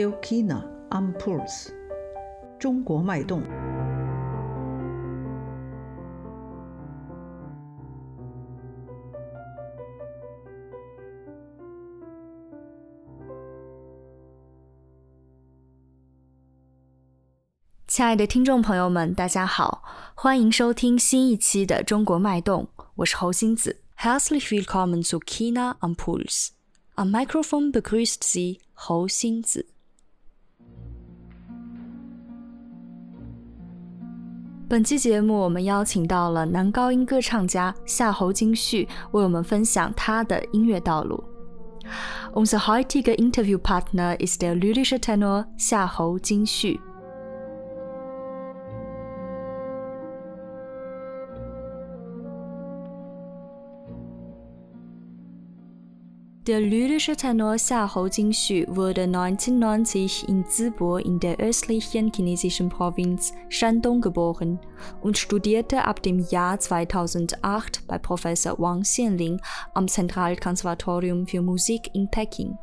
Radio China am Puls，中国脉动。亲爱的听众朋友们，大家好，欢迎收听新一期的《中国脉动》，我是侯星子。Herzlich willkommen zu China am Puls。Am Mikrofon begrüßt Sie 侯星子。本期节目，我们邀请到了男高音歌唱家夏侯金旭，为我们分享他的音乐道路。Unser heutiger Interviewpartner ist der lyrische Tenor 夏侯金旭。Der lyrische Tenor Xiahou Jingxu wurde 1990 in Zibo in der östlichen chinesischen Provinz Shandong geboren und studierte ab dem Jahr 2008 bei Professor Wang Xianling am Zentralkonservatorium für Musik in Peking.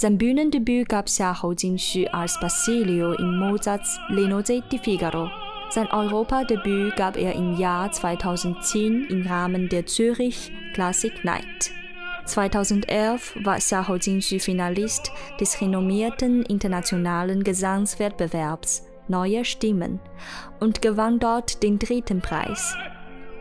Sein Bühnendebüt gab Xiahou Jingxu als Basilio in Mozarts Lenose di Figaro. Sein Europadebüt gab er im Jahr 2010 im Rahmen der Zürich Classic Night. 2011 war Xiahou Jingxu Finalist des renommierten internationalen Gesangswettbewerbs Neue Stimmen und gewann dort den dritten Preis.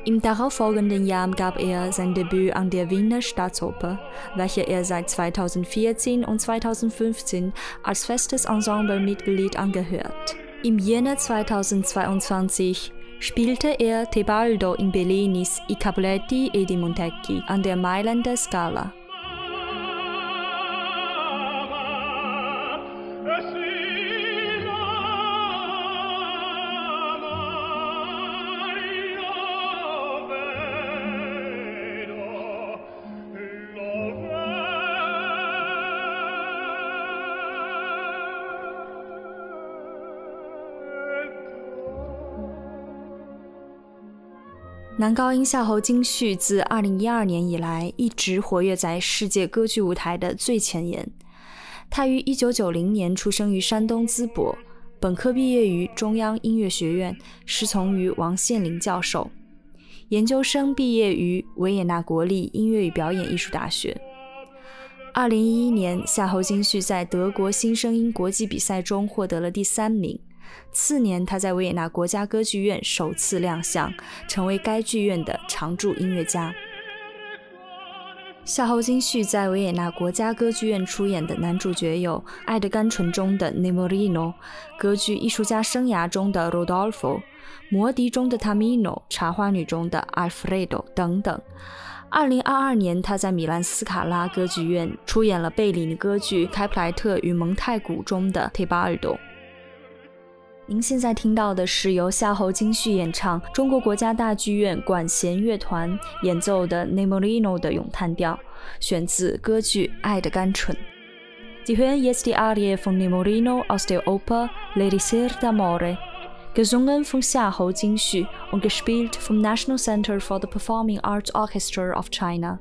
Im darauffolgenden Jahr gab er sein Debüt an der Wiener Staatsoper, welche er seit 2014 und 2015 als festes Ensemblemitglied angehört. Im Jänner 2022 spielte er Tebaldo in Bellinis I Capuletti e di Montecchi an der Mailänder Scala. 男高音夏侯金旭自2012年以来一直活跃在世界歌剧舞台的最前沿。他于1990年出生于山东淄博，本科毕业于中央音乐学院，师从于王献林教授。研究生毕业于维也纳国立音乐与表演艺术大学。2011年，夏侯金旭在德国新声音国际比赛中获得了第三名。次年，他在维也纳国家歌剧院首次亮相，成为该剧院的常驻音乐家。夏侯金旭在维也纳国家歌剧院出演的男主角有《爱的甘醇》中的 Nemorino，歌剧艺术家生涯中的 Rodolfo，《魔笛》中的 Tamino，《茶花女》中的 Alfredo 等等。二零二二年，他在米兰斯卡拉歌剧院出演了贝里尼歌剧《开普莱特与蒙太古》中的 Tebaldo。您现在听到的是由夏侯金旭演唱，中国国家大剧院管弦乐团演奏的《Nemorino》的咏叹调，选自歌剧《爱的甘醇》。Die hören jetzt die Arie von Nemorino aus der Oper L'Elisir d'Amore, gesungen von Xiahou Jingxu und gespielt vom National Center for the Performing Arts Orchestra of China.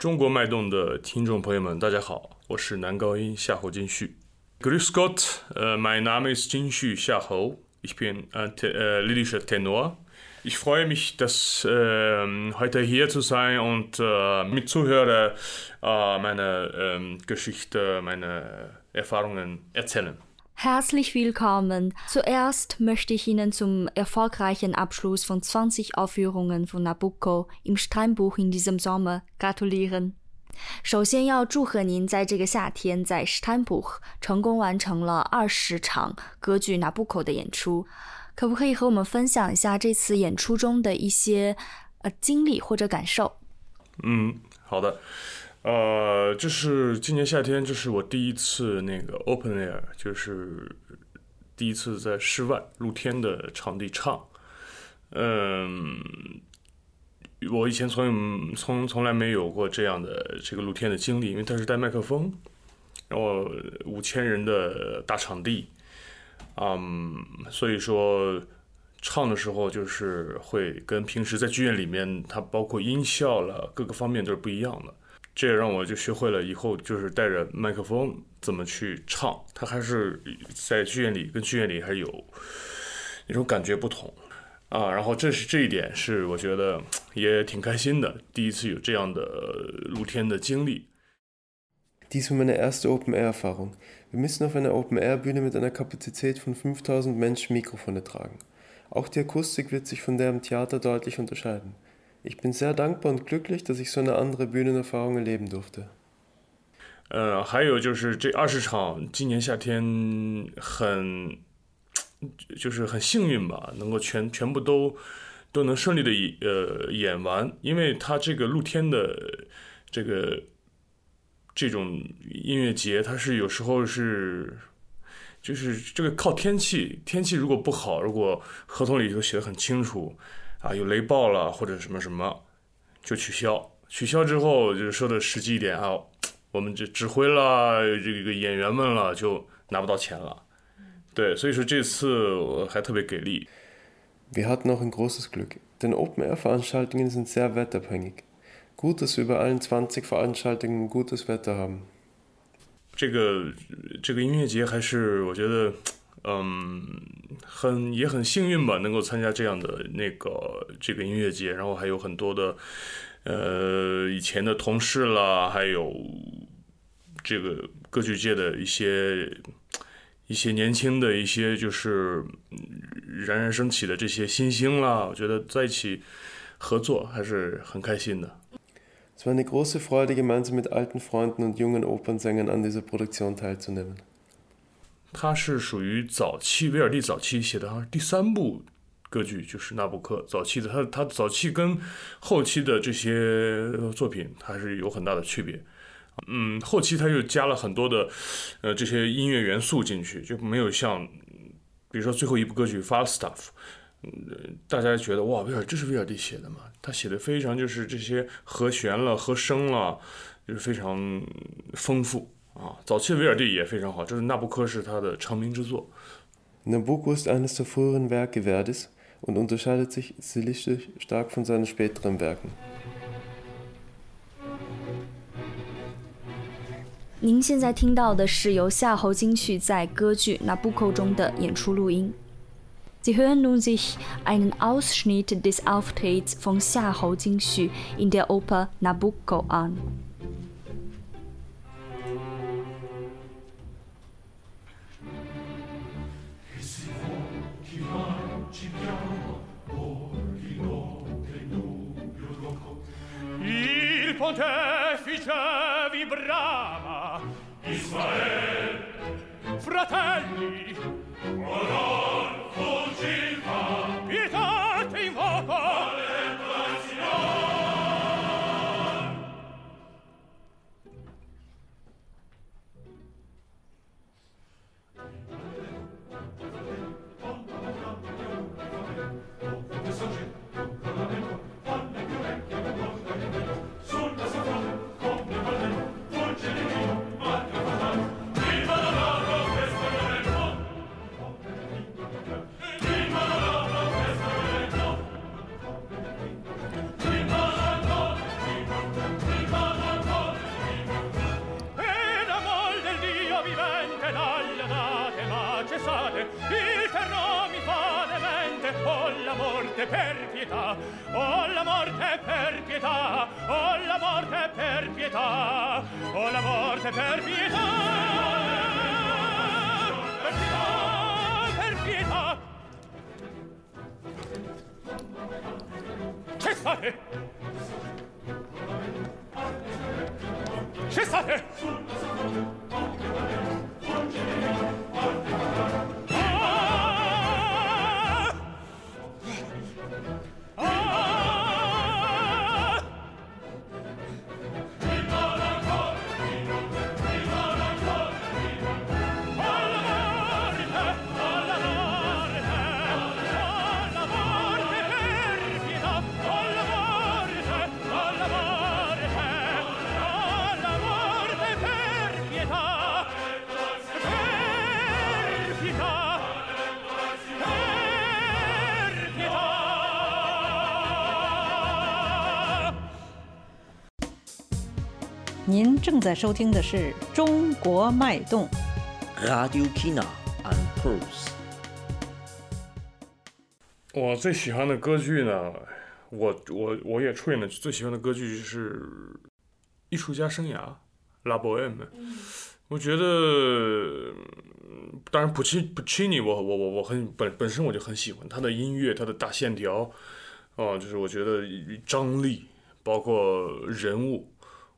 中国脉动的听众朋友们，大家好，我是男高音夏侯金旭。Grüß Gott, mein Name ist Jinshu Xiahou. Ich bin ein lyrischer Tenor. Ich freue mich, dass heute hier zu sein und mit Zuhörer meine Geschichte, meine Erfahrungen erzählen. Herzlich willkommen. Zuerst möchte ich Ihnen zum erfolgreichen Abschluss von 20 Aufführungen von Nabucco im Steinbuch in diesem Sommer gratulieren. 首先要祝贺您在这个夏天在 Steinbuch 成功完成了二十场歌剧《拿布口》的演出。可不可以和我们分享一下这次演出中的一些呃经历或者感受？嗯，好的。呃，这是今年夏天，这是我第一次那个 open air，就是第一次在室外露天的场地唱。嗯，我以前从从从来没有过这样的这个露天的经历，因为它是带麦克风，然后五千人的大场地，嗯，所以说唱的时候就是会跟平时在剧院里面，它包括音效了各个方面都是不一样的。这也让我就学会了以后就是带着麦克风怎么去唱，它还是在剧院里跟剧院里还是有那种感觉不同啊。然后这是这一点是我觉得也挺开心的，第一次有这样的露天的经历。Dies war meine erste Open-Air-Erfahrung. Wir müssen auf einer Open-Air-Bühne mit einer Kapazität von 5000 Menschen Mikrofone tragen. Auch die Akustik wird sich von der im Theater deutlich unterscheiden. Ich bin sehr dankbar und glücklich, dass ich so eine andere Bühne-Erfahrung erleben durfte. 呃，还有就是这二十场，今年夏天很，就是很幸运吧，能够全全部都都能顺利的呃演完，因为它这个露天的这个这种音乐节，它是有时候是就是这个靠天气，天气如果不好，如果合同里头写的很清楚。啊，有雷暴了或者什么什么，就取消。取消之后，就是说的实际一点啊，我们这指挥了这个演员们了，就拿不到钱了。对，所以说这次我还特别给力。Wir hatten auch ein großes Glück, denn Open-Air-Veranstaltungen sind sehr wetterabhängig. Gut, dass wir bei allen 20 Veranstaltungen gutes Wetter haben. 这个这个音乐节还是我觉得。嗯，很也很幸运吧，能够参加这样的那个这个音乐节，然后还有很多的呃以前的同事啦，还有这个歌剧界的一些一些年轻的一些就是冉冉升起的这些新星啦，我觉得在一起合作还是很开心的。Es war eine große Freude, gemeinsam mit alten Freunden und jungen Opernsängern an dieser Produktion teilzunehmen. 它是属于早期威尔第早期写的，好像第三部歌剧就是《纳布克》早期的。他他早期跟后期的这些作品还是有很大的区别。嗯，后期他又加了很多的呃这些音乐元素进去，就没有像比如说最后一部歌剧《Falstaff》，嗯，大家觉得哇，威尔这是威尔第写的嘛？他写的非常就是这些和弦了、和声了，就是非常丰富。啊，早期的威尔第也非常好，就是《纳布科》是他的成名之作。Nabucco ist eines der früheren Werke Verdis und unterscheidet sich stilistisch stark von seinen späteren Werken. 您现在听到的是由夏侯金旭在歌剧《Nabucco》中的演出录音。Sie hören nun sich einen Ausschnitt des Auftritts von Xiahou Jingxu in der Oper Nabucco an. pontefice vibrava. Israel. Fratelli Onor fuggì per pietà, oh la morte per pietà, oh la morte per pietà, oh la morte per pietà. Per pietà, per pietà. Cessate! Cessate! Cessate! 您正在收听的是《中国脉动》。Radio Kina and Pulse。我最喜欢的歌剧呢，我我我也出演的最喜欢的歌剧就是《艺术家生涯》La Bohème。我觉得，嗯当然普契普契尼，我我我我很本本身我就很喜欢他的音乐，他的大线条，哦、就是我觉得张力，包括人物，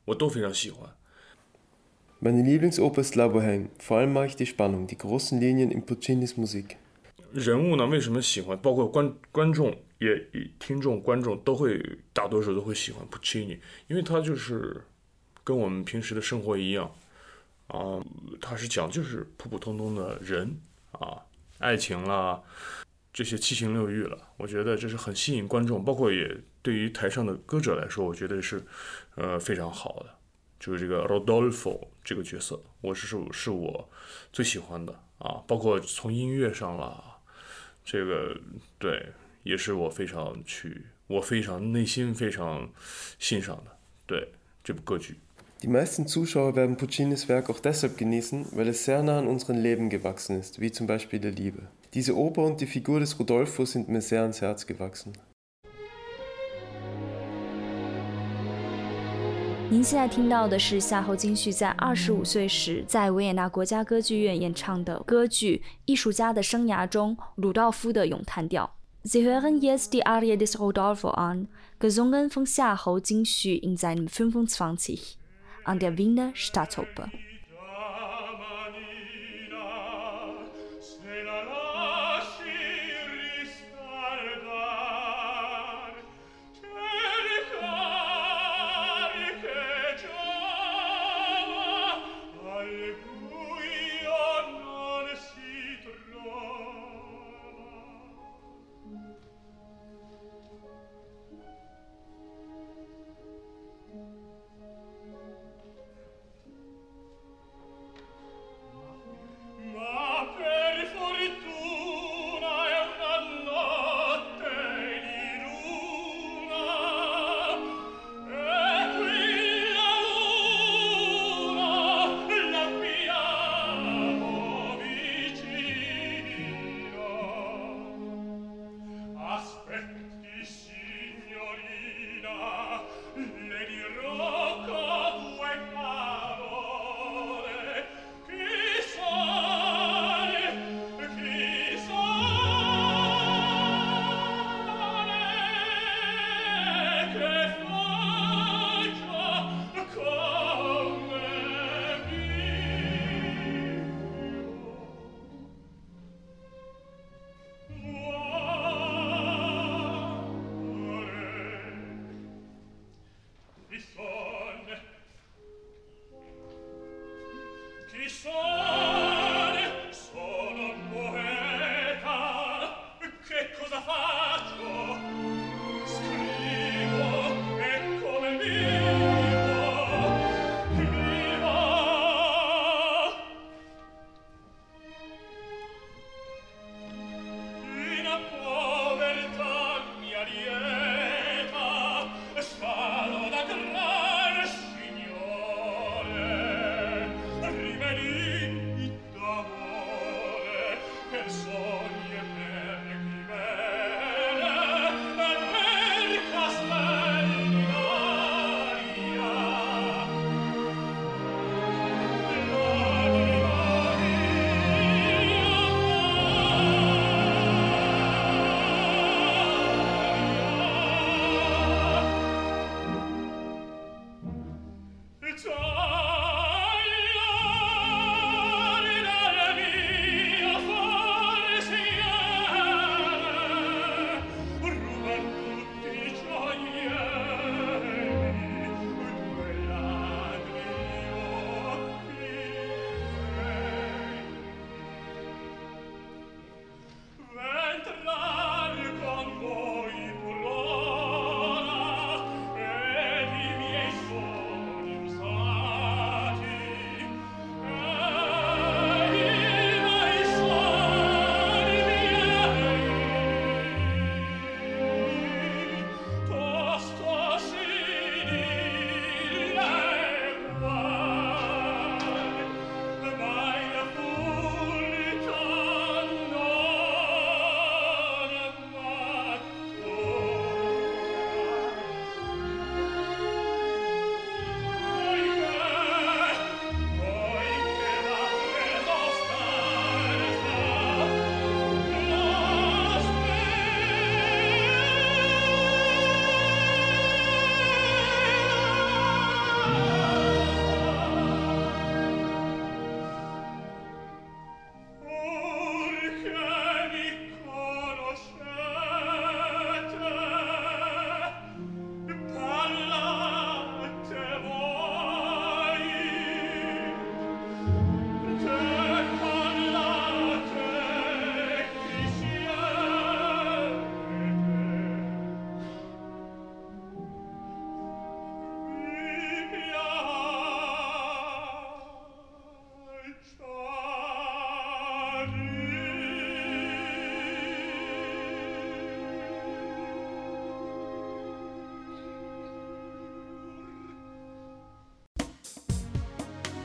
我都非常喜欢。Meine Lieblingsoper ist La Bohème. Vor allem mag ich die Spannung, die großen Linien in Puccinis Musik. 人物呢，为什么喜欢？包括观观众也听众观众都会大多数都会喜欢 Puccini，，因为他就是跟我们平时的生活一样啊，他是讲就是普普通通的人啊，爱情啦，这些七情六欲了，我觉得这是很吸引观众，包括也对于台上的歌者来说，我觉得是呃非常好的。就是这个 Rodolfo 这个角色，我是是是我最喜欢的啊，包括从音乐上啦，这个对，也是我非常去，我非常内心非常欣赏的，对这部歌剧。 Die meisten Zuschauer werden Puccinis Werk auch deshalb genießen, weil es sehr nah an unseren Leben gewachsen ist, wie zum Beispiel der Liebe. Diese Oper und die Figur des Rodolfo sind mir sehr ans Herz gewachsen. 您现在听到的是夏侯金旭在二十五岁时在维也纳国家歌剧院演唱的歌剧《艺术家的生涯》中鲁道夫的咏叹调。Sie hören jetzt die Arie des Rodolfo an, gesungen von Xiahou Jingxu in seinem 25 an der Wiener Staatsoper.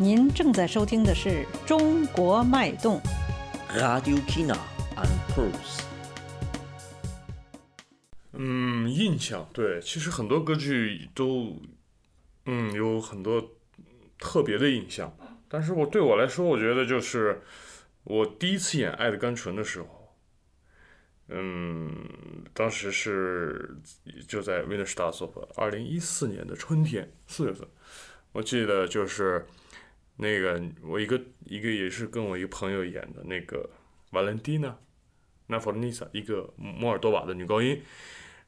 您正在收听的是《中国脉动》。Radio China and Pulse。嗯，印象对，其实很多歌剧都，嗯，有很多特别的印象。但是我对我来说，我觉得就是我第一次演《爱的甘醇》的时候，嗯，当时是就在 w i n n e r s t a s o p 二零一四年的春天四月份，我记得就是那个我一个一个也是跟我一个朋友演的那个 Valentina n a f o r n i s a 一个摩尔多瓦的女高音。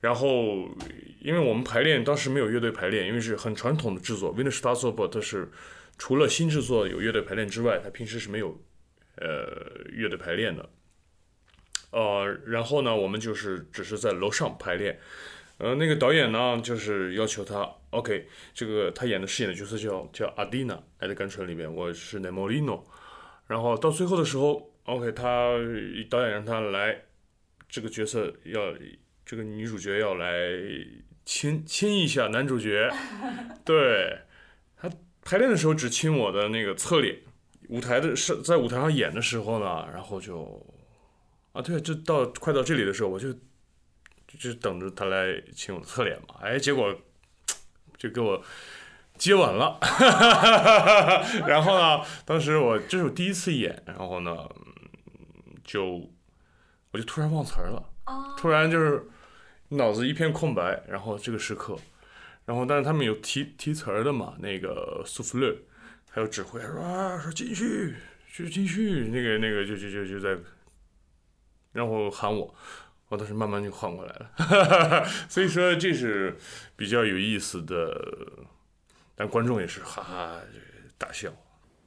然后，因为我们排练当时没有乐队排练，因为是很传统的制作 w i n n e r s t a s o p 它是除了新制作有乐队排练之外，它平时是没有呃乐队排练的。呃，然后呢，我们就是只是在楼上排练。呃，那个导演呢，就是要求他，OK，这个他演的饰演的角色叫叫阿蒂娜，《爱的甘醇》里面我是 Nemolino。然后到最后的时候，OK，他导演让他来这个角色要这个女主角要来亲亲一下男主角，对他排练的时候只亲我的那个侧脸，舞台的是在舞台上演的时候呢，然后就啊对，就到快到这里的时候，我就就等着他来亲我的侧脸嘛，哎，结果就给我接吻了，然后呢，当时我这是我第一次演，然后呢，就我就突然忘词儿了，突然就是脑子一片空白，然后这个时刻，然后但是他们有提提词儿的嘛，那个苏弗勒还有指挥说啊说进去，就进去，那个那个就就就就在，然后喊我。我当时慢慢就缓过来了，所以说这是比较有意思的，但观众也是哈哈大笑。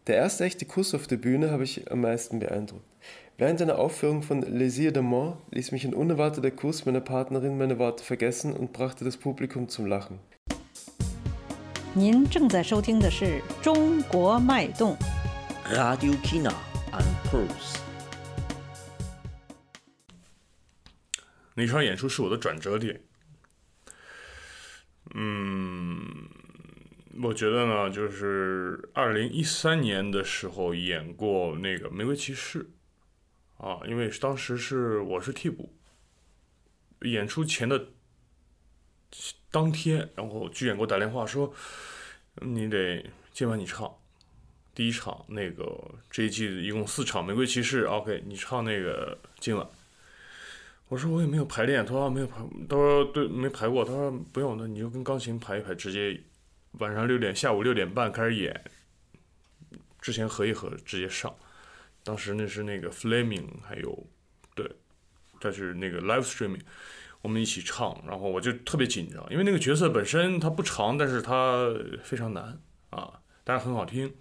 Der erste echte Kuss auf der Bühne habe ich am meisten beeindruckt. Während einer Aufführung von Les Yeux d'Amant ließ mich ein unerwarteter Kuss meiner Partnerin meine Worte vergessen und brachte das Publikum zum Lachen. 您正在收听的是《中国脉动》。 Radio China and Pulse。 那场演出是我的转折点。嗯，我觉得呢，就是二零一三年的时候演过那个《玫瑰骑士》啊，因为当时是我是替补，演出前的当天，然后剧演给我打电话说，你得今晚你唱第一场那个这一季一共四场《玫瑰骑士》，OK，你唱那个今晚。我说我也没有排练，他说没有排，他说对没排过，他说不用，那你就跟钢琴排一排，直接晚上六点，下午六点半开始演，之前合一合直接上。当时那是那个 Flaming，还有对，这是那个 live streaming，我们一起唱，然后我就特别紧张，因为那个角色本身它不长，但是它非常难啊，但是很好听。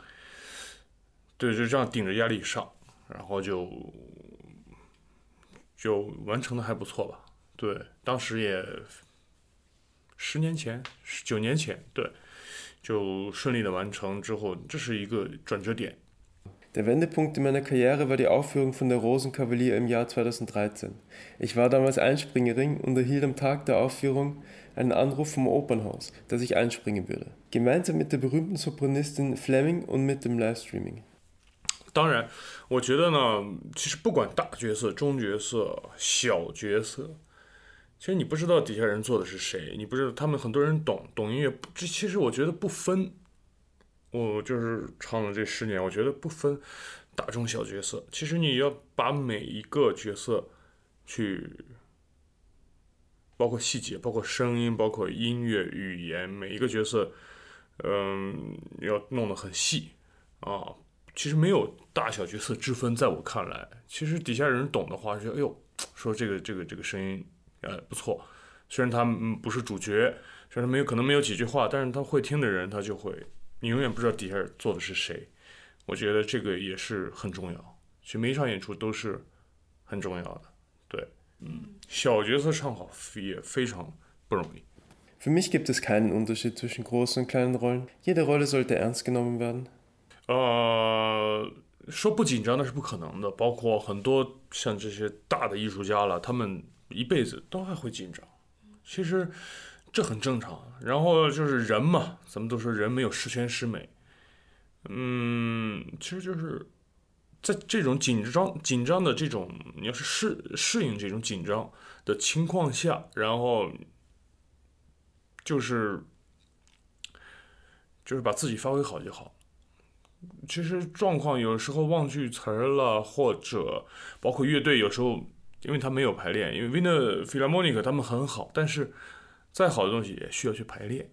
对，就这样顶着压力上，然后就。就完成的还不错吧？对，当时也十年前、九年前，对，就顺利的完成之后，这是一个转折点。 Der Wendepunkt in meiner Karriere war die Aufführung von der Rosenkavalier im Jahr 2013. Ich war damals Einspringerin und erhielt am Tag der Aufführung einen Anruf vom Opernhaus, dass ich einspringen würde. Gemeinsam mit der berühmten Sopranistin Fleming und mit dem Livestreaming. 当然，我觉得呢，其实不管大角色、中角色、小角色，其实你不知道底下人做的是谁，你不知道他们很多人懂懂音乐，这其实我觉得不分。我就是唱了这十年，我觉得不分大中小角色，其实你要把每一个角色去，包括细节，包括声音，包括音乐、语言，每一个角色，嗯，要弄得很细啊。其实没有大小角色之分，在我看来，其实底下人懂的话，说哎呦，说这个这个这个声音，呃不错，虽然他嗯不是主角，虽然他没有可能没有几句话，但是他会听的人，他就会，你永远不知道底下坐的是谁。我觉得这个也是很重要，其实每一场演出都是很重要的。对，嗯，小角色唱好也非常不容易。Für mich gibt es keinen Unterschied zwischen großen und kleinen Rollen. Jede Rolle sollte ernst genommen werden. 呃，说不紧张那是不可能的，包括很多像这些大的艺术家了，他们一辈子都还会紧张。其实这很正常。然后就是人嘛，咱们都说人没有十全十美。嗯，其实就是在这种紧张紧张的这种，你要是适适应这种紧张的情况下，然后就是就是把自己发挥好就好。其实状况有时候忘记词儿了，或者包括乐队有时候，因为他没有排练，因为 Wiener Philharmonic 他们很好，但是再好的东西也需要去排练，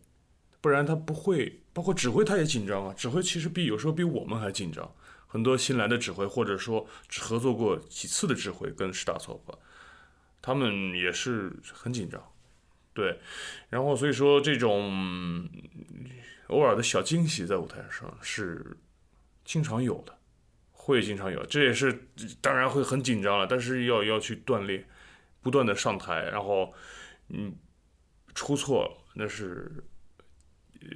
不然他不会。包括指挥他也紧张啊，指挥其实比有时候比我们还紧张。很多新来的指挥，或者说只合作过几次的指挥，跟史大错吧，他们也是很紧张。对，然后所以说这种偶尔的小惊喜在舞台上是。经常有的，会经常有，这也是当然会很紧张了，但是要要去锻炼，不断的上台，然后嗯出错那是呃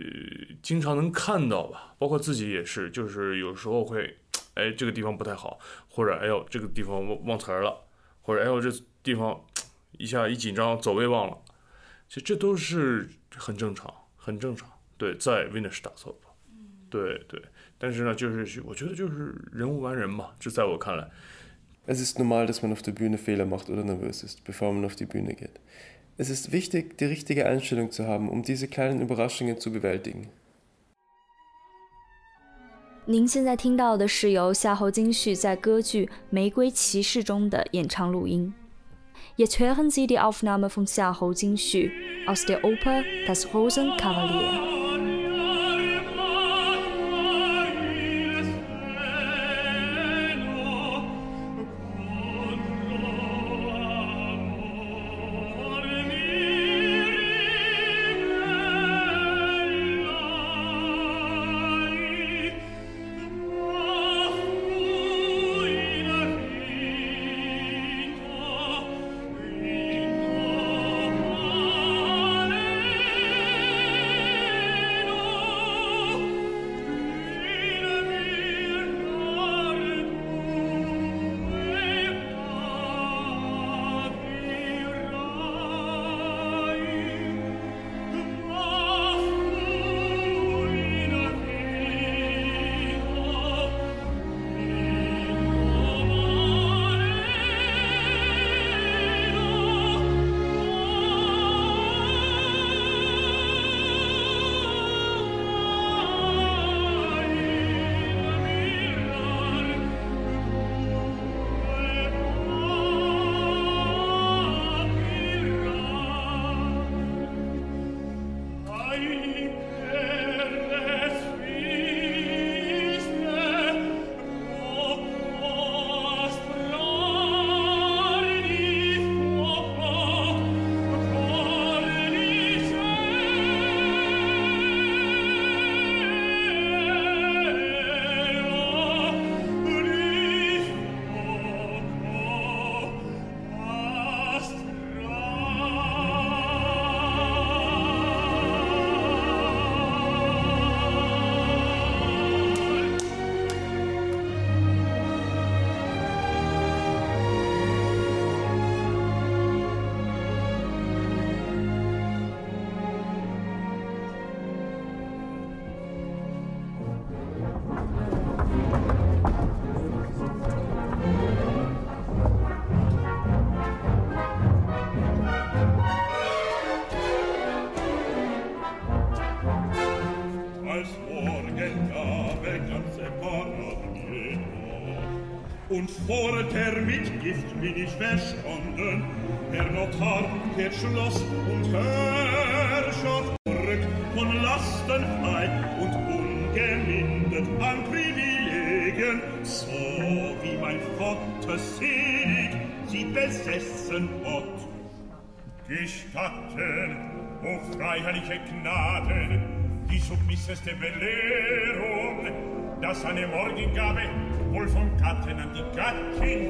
经常能看到吧，包括自己也是，就是有时候会哎这个地方不太好，或者哎呦这个地方忘忘词儿了，或者哎呦这地方一下一紧张走位忘了，其实这都是很正常，很正常。对，在 e r 打错吧，对对。但是呢，就是我觉得就是人无完人嘛，这在我看来。Es ist normal, dass man auf der Bühne Fehler macht oder nervös ist, bevor man auf die Bühne geht. Es ist wichtig, die richtige Einstellung zu haben, um diese kleinen Überraschungen zu bewältigen. 您现在听到的是由夏侯金旭在歌剧《玫瑰骑士》中的演唱录音。Jetzt hören Sie die Aufnahme von Xiahou Jingxu aus der Oper Das Rosenkavalier. Vorher mit Gift bin ich verstanden, Herr Notar, Herr Schloss und Herrschaft zurück von Lasten frei und ungemindert an Privilegien, so wie mein Vater selig sie besessen hat. Gestatten, o freiherrliche Gnaden, die submisseste Belehrung, dass eine Morgengabe wohl vom Gatten an die Gattin,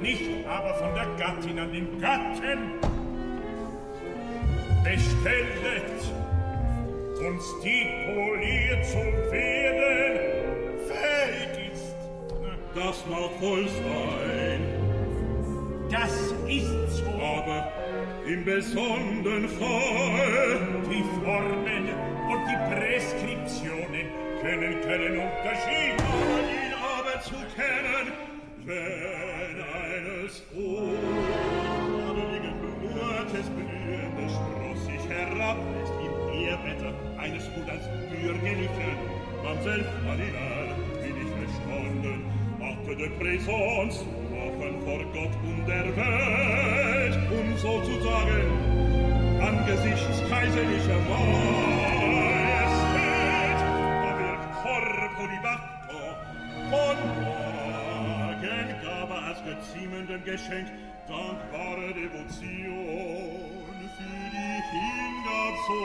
nicht aber von der Gattin an den Gatten. Bestellet und stipuliert zum Werden, fähig ist. Das mag wohl sein. Das ist so. Aber im besonderen Fall die Formen und die Preskriptionen kennen und Unterschied, ohne ihn aber zu kennen, wenn eines Unabhängigen Blutes blühende Spross sich herab, lässt ihm ihr Wetter eines Hudans bürgerlichen, Mamsell Fadinal, bin ich verstanden, acte de présence, offen vor Gott und der Welt, um sozusagen angesichts kaiserlicher Macht, ziemendem Geschenk dankbare Devotion für die Kinder so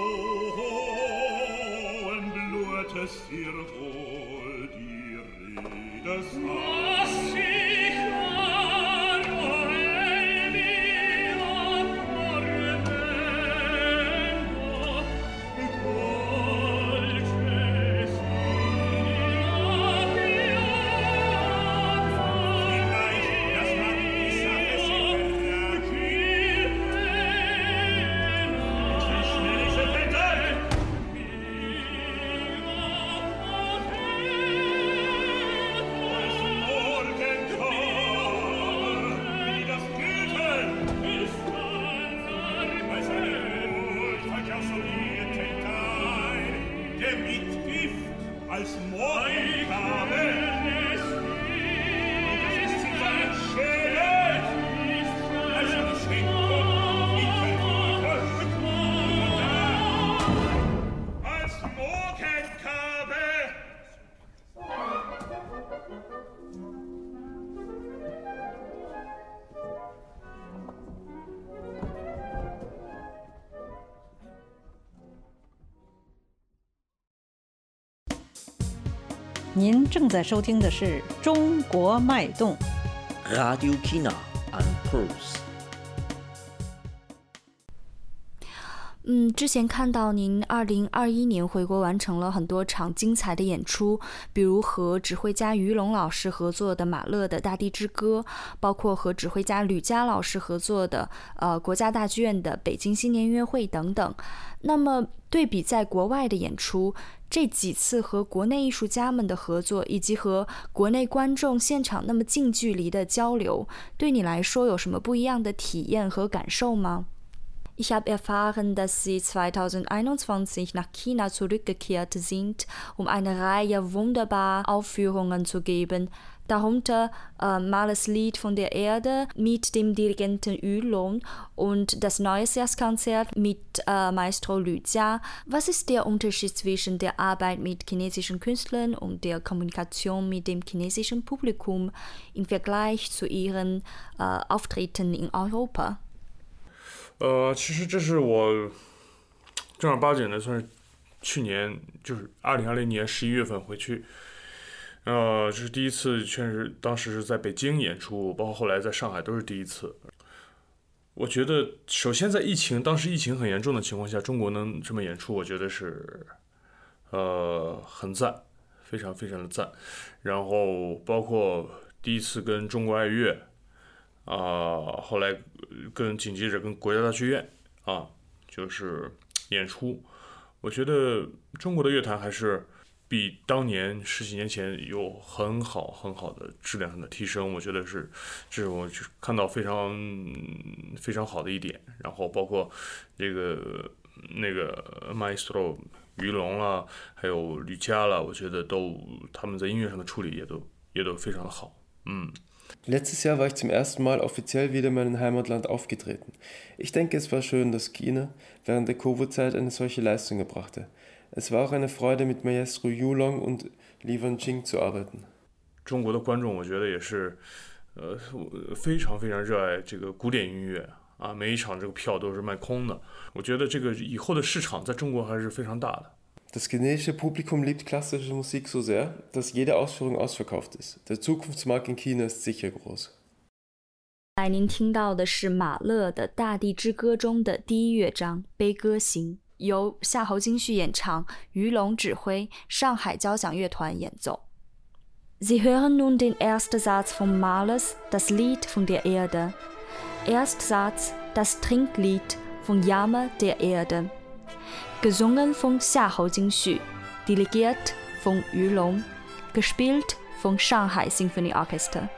hohen Blutes ihr wohl die Rede sagt. 您正在收听的是《中国脉动》。Radio China and Pulse 嗯，之前看到您二零二一年回国完成了很多场精彩的演出，比如和指挥家于龙老师合作的马勒的《大地之歌》，包括和指挥家吕嘉老师合作的呃国家大剧院的《北京新年音乐会》等等。那么对比在国外的演出，这几次和国内艺术家们的合作，以及和国内观众现场那么近距离的交流，对你来说有什么不一样的体验和感受吗？Ich habe erfahren, dass Sie 2021 nach China zurückgekehrt sind, um eine Reihe wunderbarer Aufführungen zu geben. Darunter äh, Mahlers Lied von der Erde mit dem Dirigenten Yulong und das Neujahrskonzert mit äh, Maestro Lü Jia. Was ist der Unterschied zwischen der Arbeit mit chinesischen Künstlern und der Kommunikation mit dem chinesischen Publikum im Vergleich zu Ihren äh, Auftritten in Europa? 呃，其实这是我正儿八经的，算是去年就是二零二零年十一月份回去， 呃，这是第一次，确实当时是在北京演出，包括后来在上海都是第一次。我觉得，首先在疫情当时疫情很严重的情况下，中国能这么演出，我觉得是呃很赞，非常非常的赞。然后包括第一次跟中国爱乐。啊、后来跟紧接着跟国家大剧院啊，就是演出。我觉得中国的乐坛还是比当年十几年前有很好很好的质量上的提升，我觉得是这是我看到非常非常好的一点。然后包括这个那个 Maestro 于龙啦，还有吕嘉啦，我觉得都他们在音乐上的处理也都也都非常的好。嗯。Letztes Jahr war ich zum ersten Mal offiziell wieder in meinem Heimatland aufgetreten. Ich denke, es war schön, dass China während der Covid-Zeit eine solche Leistung erbrachte. Es war auch eine Freude, mit Maestro Yulong und Li Wenqing zu arbeiten. 中国的观众，我觉得也是，呃，非常非常热爱这个古典音乐啊，每一场这个票都是卖空的。我觉得这个以后的市场在中国还是非常大的。 Das chinesische Publikum liebt klassische Musik so sehr, dass jede Ausführung ausverkauft ist. Der Zukunftsmarkt in China ist sicher groß. 来，您听到的是马勒的《大地之歌》中的第一乐章《悲歌行》， 由夏侯京旭演唱，于龙指挥，上海交响乐团演奏。Sie hören nun den ersten Satz von Mahlers Das Lied von der Erde. Erstsatz Das Trinklied von Jammer der Erde. Gesungen von 夏侯京旭 dirigiert von Yu Long, gespielt vom Shanghai Symphony Orchestra.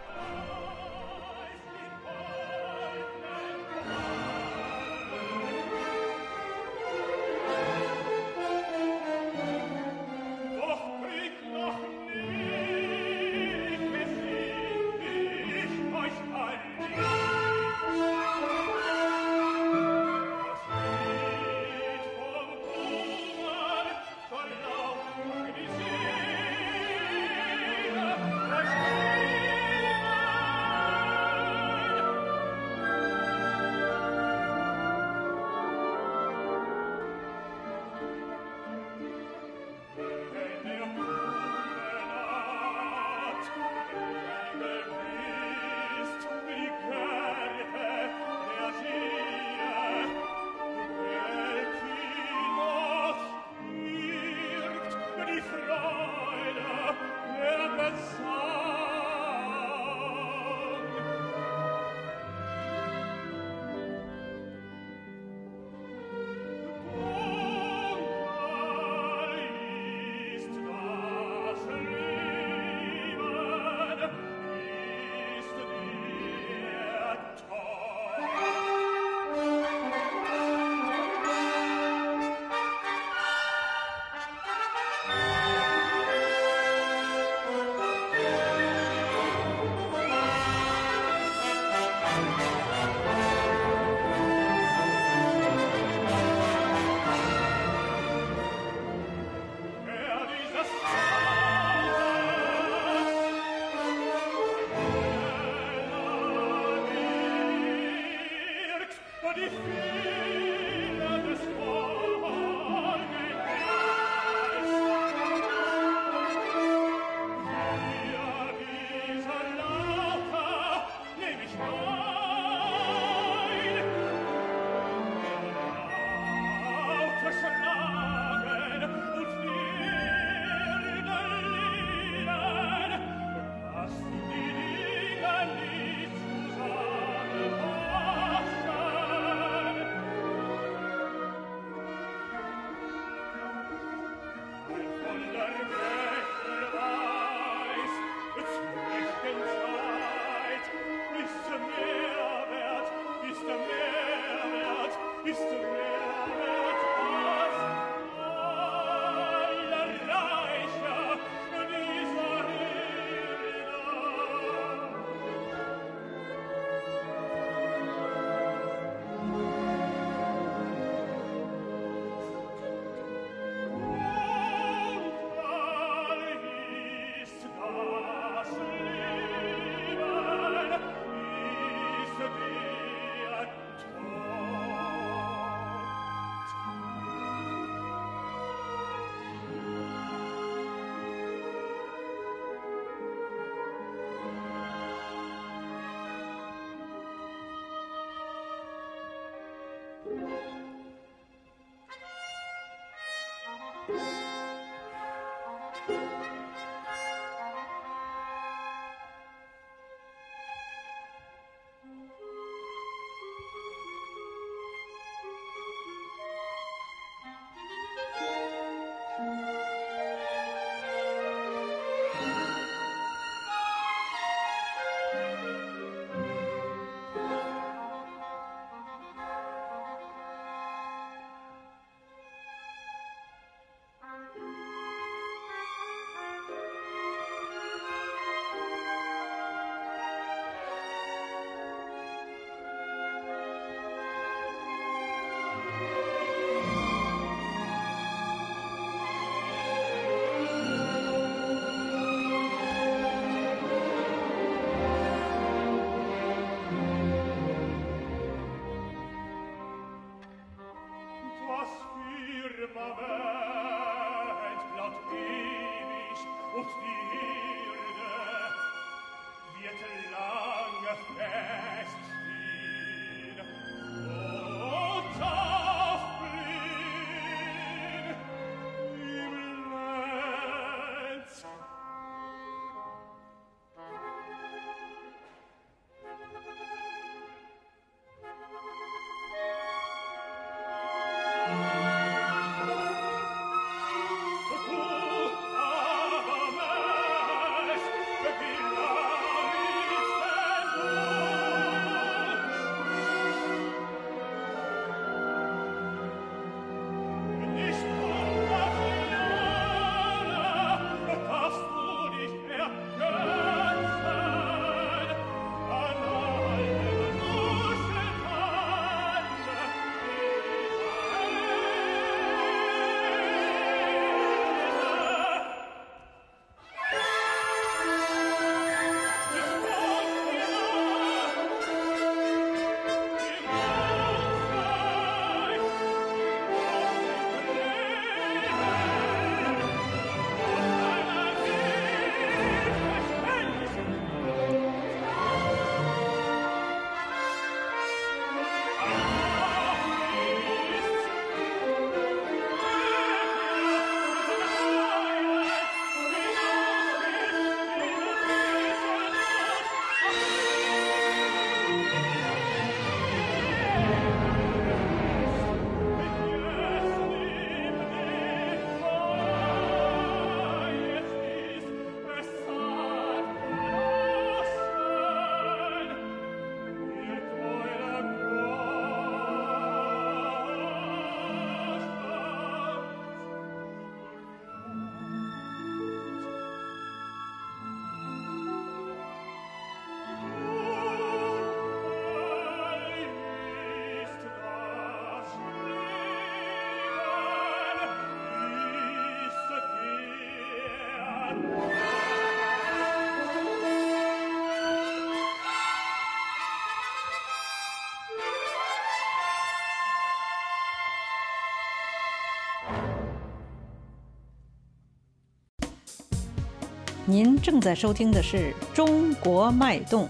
您正在收听的是《中国脉动》。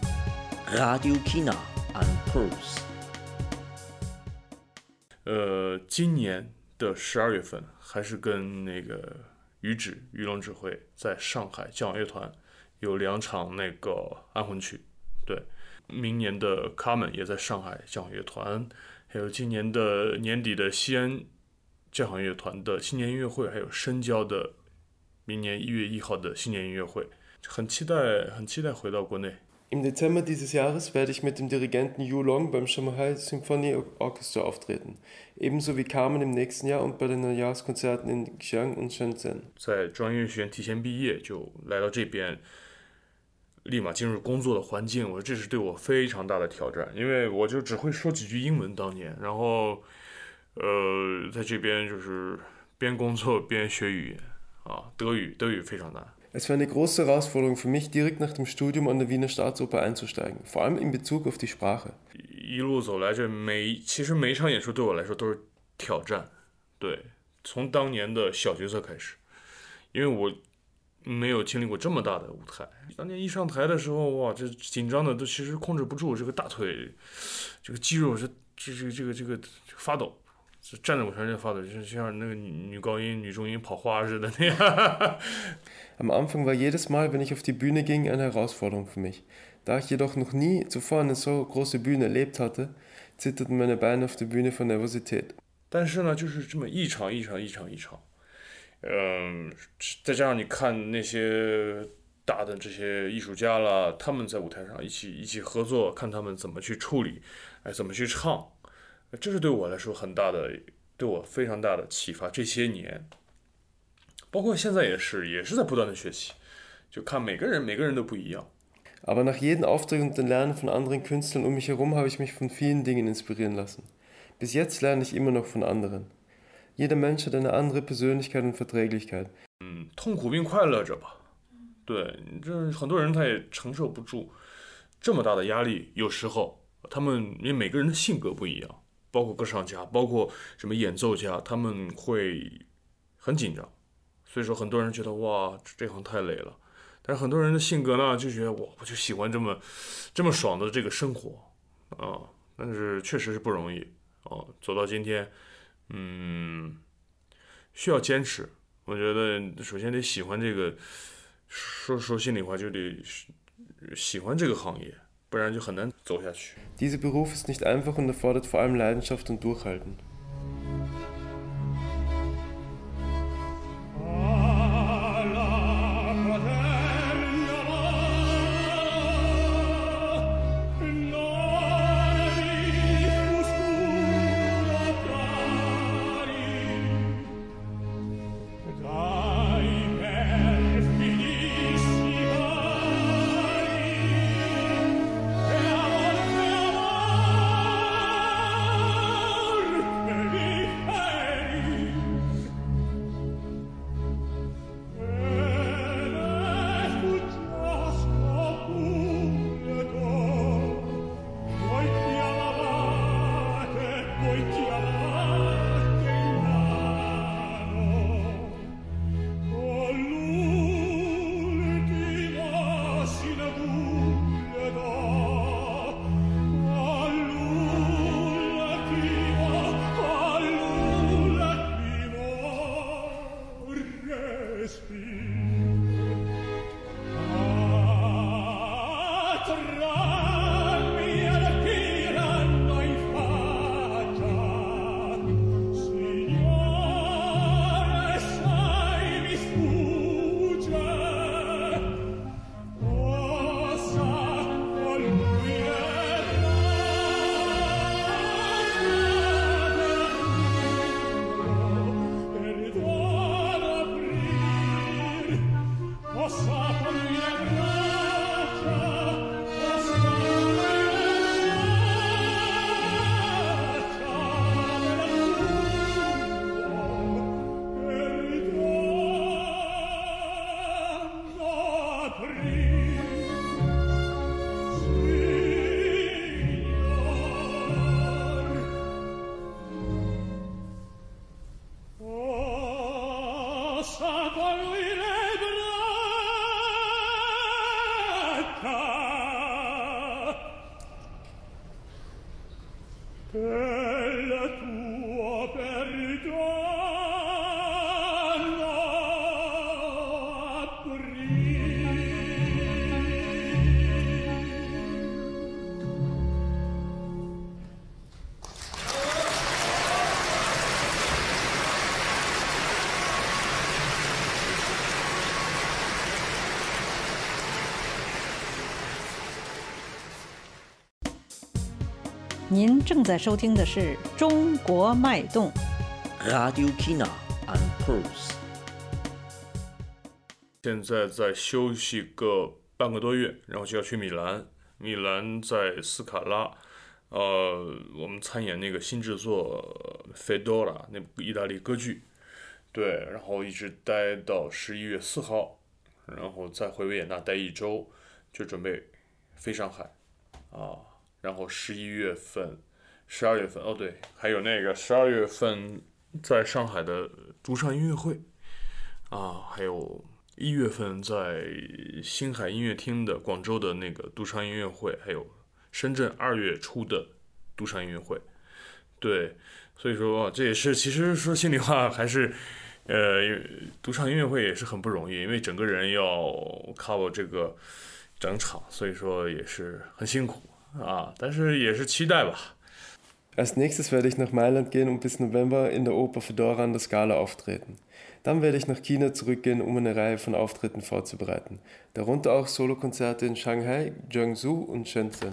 Radio China and Pulse。呃，今年的十二月份还是跟那个于指于龙指挥在上海交响乐团有两场那个安魂曲，对，明年的卡门也在上海交响乐团，还有今年的年底的西安交响乐团的新年音乐会，还有深交的明年一月一号的新年音乐会，很期待，很期待回到国内。Im Dezember dieses Jahres werde ich mit dem Dirigenten Yu Long beim Shanghai Symphony Orchestra auftreten, ebenso wie Carmen im nächsten Jahr und bei den Neujahrskonzerten in Xi'an und Shenzhen. 在中央音乐学院提前毕业，就来到这边，立马进入工作的环境。我说这是对我非常大的挑战，因为我就只会说几句英文当年，然后呃，在这边就是边工作边学语言啊，德语德语非常难。Es war eine große Herausforderung für mich, direkt nach dem Studium an der Wiener Staatsoper einzusteigen, vor allem in Bezug auf die Sprache. 一路走来，这每其实每一场演出对我来说都是挑战。对，从当年的小角色开始，因为我没有经历过这么大的舞台。当年一上台的时候，哇，这紧张的都其实控制不住，这个大腿，这个肌肉是这这个这个这个发抖。就站在舞台上就发抖，就像那个女女高音、女中音跑花似的那样。Am Anfang war jedes Mal, wenn ich auf die Bühne ging, eine Herausforderung für mich. Da ich jedoch noch nie zuvor eine so große Bühne erlebt hatte, zitterten meine Beine auf der Bühne vor Nervosität. 但是呢，就是这么一场一场一场一场，嗯，再加上你看那些大的这些艺术家啦，他们在舞台上一起一起合作，看他们怎么去处理，哎，怎么去唱，这是对我来说很大的，对我非常大的启发。这些年，包括现在也是，也是在不断的学习，就看每个人每个人都不一样。Aber nach jedem Auftritt und dem Lernen von anderen Künstlern um mich herum habe ich mich von vielen Dingen inspirieren lassen. Bis jetzt lerne ich immer noch von anderen. Jeder Mensch hat eine andere Persönlichkeit und Verträglichkeit. 嗯痛苦并快乐着吧。对，这很多人他也承受不住这么大的压力，有时候他们因为每个人的性格不一样，包括歌唱家，包括什么演奏家，他们会很紧张，所以说很多人觉得哇，这行太累了。但是很多人的性格呢，就觉得我我就喜欢这么这么爽的这个生活啊，但是确实是不容易哦，走到今天，嗯，需要坚持。我觉得首先得喜欢这个，说说心里话，就得喜欢这个行业，不然就很难走下去。 Dieser Beruf ist nicht einfach und erfordert vor allem Leidenschaft und Durchhalten. 您正在收听的是《中国脉动》。Radio China and Pulse. 现在在休息个半个多月，然后就要去米兰。米兰在斯卡拉，呃，我们参演那个新制作《Fedora》那部意大利歌剧，对，然后一直待到十一月四号，然后再回维也纳待一周，就准备飞上海，啊，然后十一月份、十二月份，哦对，还有那个十二月份在上海的独唱音乐会，啊，还有一月份在星海音乐厅的广州的那个独唱音乐会，还有深圳二月初的独唱音乐会，对，所以说这也是其实说心里话还是，呃，独唱音乐会也是很不容易，因为整个人要 cover 这个整场，所以说也是很辛苦啊，但是也是期待吧。 Als nächstes werde ich nach Mailand gehen und bis November in der Oper Fedora an der Scala auftreten. Dann werde ich nach China zurückgehen, um eine Reihe von Auftritten vorzubereiten. Darunter auch Solokonzerte in Shanghai, Jiangsu und Shenzhen.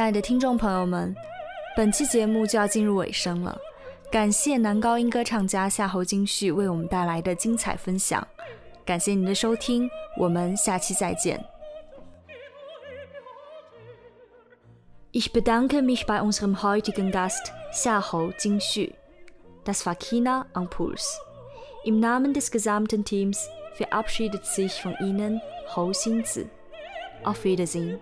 亲爱的听众朋友们，本期节目就要进入尾声了。感谢男高音歌唱家夏侯金旭为我们带来的精彩分享。感谢您的收听，我们下期再见。Ich bedanke mich bei unserem heutigen Gast Xiahou Jingxu. Das war China am Puls. Im Namen des gesamten Teams verabschiedet sich von Ihnen Hou Xinzi. Auf Wiedersehen.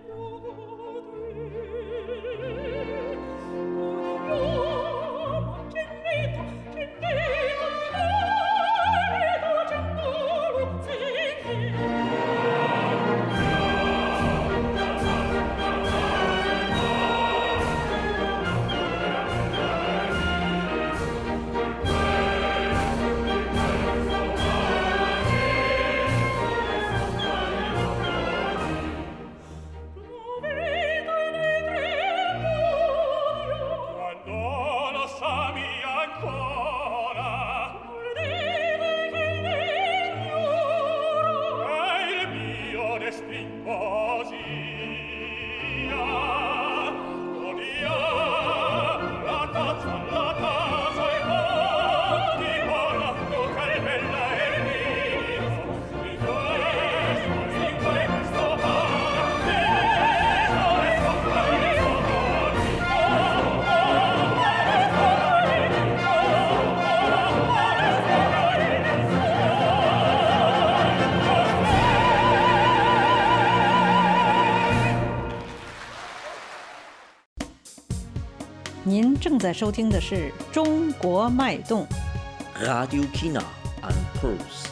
正在收听的是《中国脉动》。Radio Kina and Pulse.